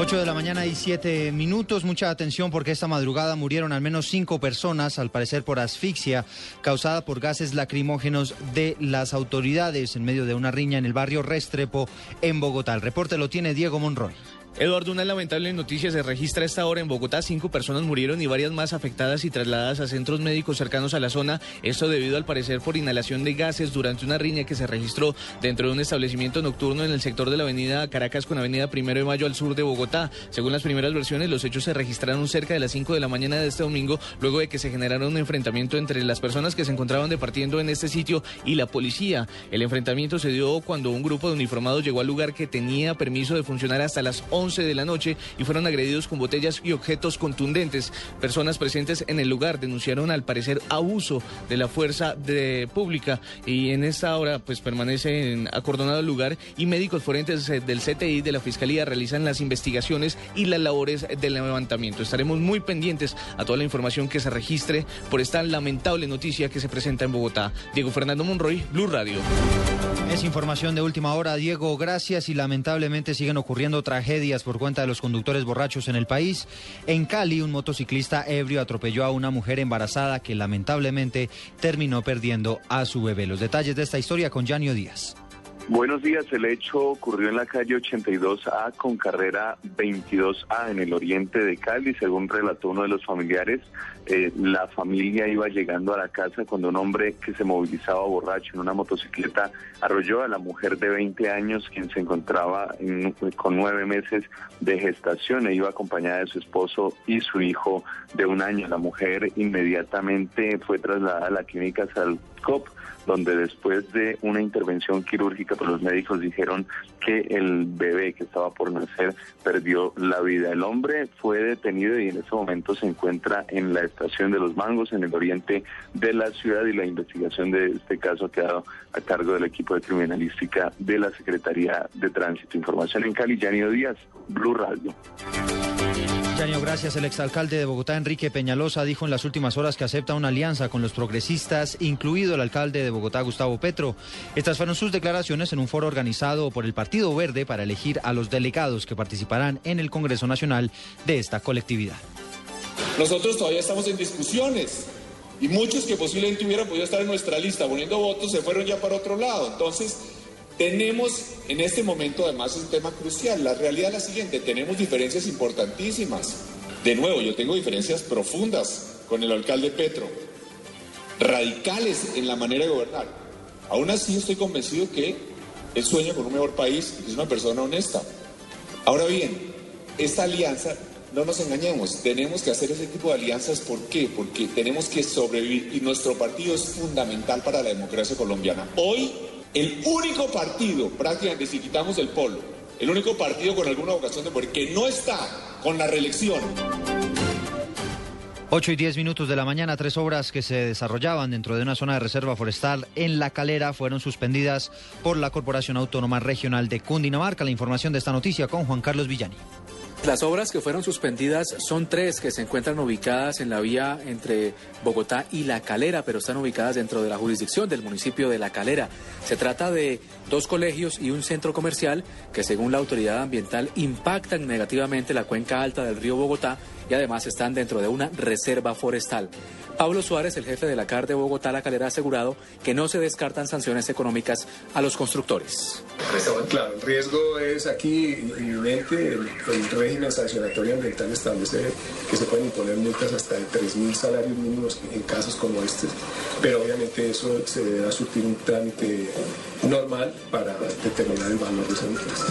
8 de la mañana y 7 minutos. Mucha atención porque esta madrugada murieron al menos cinco personas, al parecer por asfixia, causada por gases lacrimógenos de las autoridades en medio de una riña en el barrio Restrepo, en Bogotá. El reporte lo tiene Diego Monroy. Eduardo, una lamentable noticia se registra esta hora en Bogotá. Cinco personas murieron y varias más afectadas y trasladadas a centros médicos cercanos a la zona. Esto debido al parecer por inhalación de gases durante una riña que se registró dentro de un establecimiento nocturno en el sector de la avenida Caracas con avenida Primero de Mayo al sur de Bogotá. Según las primeras versiones, los hechos se registraron cerca de las 5 de la mañana de este domingo, luego de que se generara un enfrentamiento entre las personas que se encontraban departiendo en este sitio y la policía. El enfrentamiento se dio cuando un grupo de uniformados llegó al lugar que tenía permiso de funcionar hasta las 11 de la noche y fueron agredidos con botellas y objetos contundentes. Personas presentes en el lugar denunciaron al parecer abuso de la fuerza de pública y en esta hora pues permanece acordonado el lugar y médicos forenses del CTI de la Fiscalía realizan las investigaciones y las labores del levantamiento. Estaremos muy pendientes a toda la información que se registre por esta lamentable noticia que se presenta en Bogotá. Diego Fernando Monroy, Blue Radio. Es información de última hora, Diego. Gracias y lamentablemente siguen ocurriendo tragedias por cuenta de los conductores borrachos en el país. En Cali, un motociclista ebrio atropelló a una mujer embarazada que lamentablemente terminó perdiendo a su bebé. Los detalles de esta historia con Janio Díaz. Buenos días, el hecho ocurrió en la calle 82A con carrera 22A en el oriente de Cali, según relató uno de los familiares. Eh, la familia iba llegando a la casa cuando un hombre que se movilizaba borracho en una motocicleta arrolló a la mujer de 20 años, quien se encontraba con nueve meses de gestación e iba acompañada de su esposo y su hijo de un año. La mujer inmediatamente fue trasladada a la clínica Salcop donde después de una intervención quirúrgica, pues los médicos dijeron que el bebé que estaba por nacer perdió la vida. El hombre fue detenido y en ese momento se encuentra en la de los Mangos, en el oriente de la ciudad, y la investigación de este caso ha quedado a cargo del equipo de criminalística de la Secretaría de Tránsito. Información en Cali, Yanio Díaz, Blue Radio. Yanio, gracias. El exalcalde de Bogotá, Enrique Peñalosa, dijo en las últimas horas que acepta una alianza con los progresistas, incluido el alcalde de Bogotá, Gustavo Petro. Estas fueron sus declaraciones en un foro organizado por el Partido Verde para elegir a los delegados que participarán en el Congreso Nacional de esta colectividad. Nosotros todavía estamos en discusiones y muchos que posiblemente hubieran podido estar en nuestra lista poniendo votos se fueron ya para otro lado. Entonces, tenemos en este momento además un tema crucial. La realidad es la siguiente, tenemos diferencias importantísimas. De nuevo, yo tengo diferencias profundas con el alcalde Petro, radicales en la manera de gobernar. Aún así estoy convencido que él sueña con un mejor país y es una persona honesta. Ahora bien, esta alianza, no nos engañemos, tenemos que hacer ese tipo de alianzas. ¿Por qué? Porque tenemos que sobrevivir y nuestro partido es fundamental para la democracia colombiana. Hoy el único partido, prácticamente si quitamos el polo, el único partido con alguna vocación de poder que no está con la reelección. 8 y 10 minutos de la mañana, tres obras que se desarrollaban dentro de una zona de reserva forestal en La Calera fueron suspendidas por la Corporación Autónoma Regional de Cundinamarca. La información de esta noticia con Juan Carlos Villani. Las obras que fueron suspendidas son tres que se encuentran ubicadas en la vía entre Bogotá y La Calera, pero están ubicadas dentro de la jurisdicción del municipio de La Calera. Se trata de dos colegios y un centro comercial que según la autoridad ambiental impactan negativamente la cuenca alta del río Bogotá y además están dentro de una reserva forestal. Pablo Suárez, el jefe de la CAR de Bogotá, La Calera, ha asegurado que no se descartan sanciones económicas a los constructores. Claro, el riesgo es aquí evidente, el, el régimen sancionatorio ambiental establece que se pueden imponer multas hasta de 3.000 salarios mínimos en casos como este, pero obviamente eso se deberá surtir un trámite normal para determinar el valor de esas multas.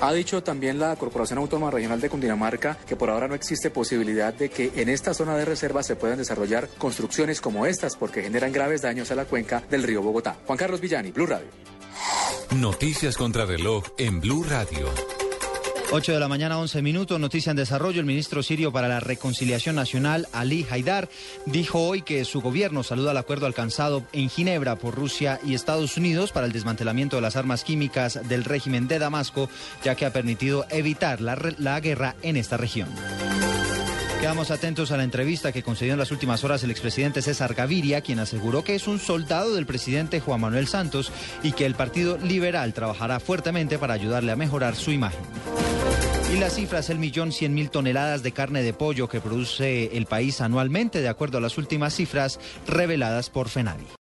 Ha dicho también la Corporación Autónoma Regional de Cundinamarca que por ahora no existe posibilidad de que en esta zona de reserva se puedan desarrollar construcciones como estas porque generan graves daños a la cuenca del río Bogotá. Juan Carlos Villani, Blue Radio. Noticias contra reloj en Blue Radio. 8 de la mañana, 11 minutos. Noticia en desarrollo. El ministro sirio para la Reconciliación Nacional, Ali Haidar, dijo hoy que su gobierno saluda el acuerdo alcanzado en Ginebra por Rusia y Estados Unidos para el desmantelamiento de las armas químicas del régimen de Damasco, ya que ha permitido evitar la, la guerra en esta región. Quedamos atentos a la entrevista que concedió en las últimas horas el expresidente César Gaviria, quien aseguró que es un soldado del presidente Juan Manuel Santos y que el Partido Liberal trabajará fuertemente para ayudarle a mejorar su imagen. Y la cifra es el millón cien mil toneladas de carne de pollo que produce el país anualmente, de acuerdo a las últimas cifras reveladas por FENAVI.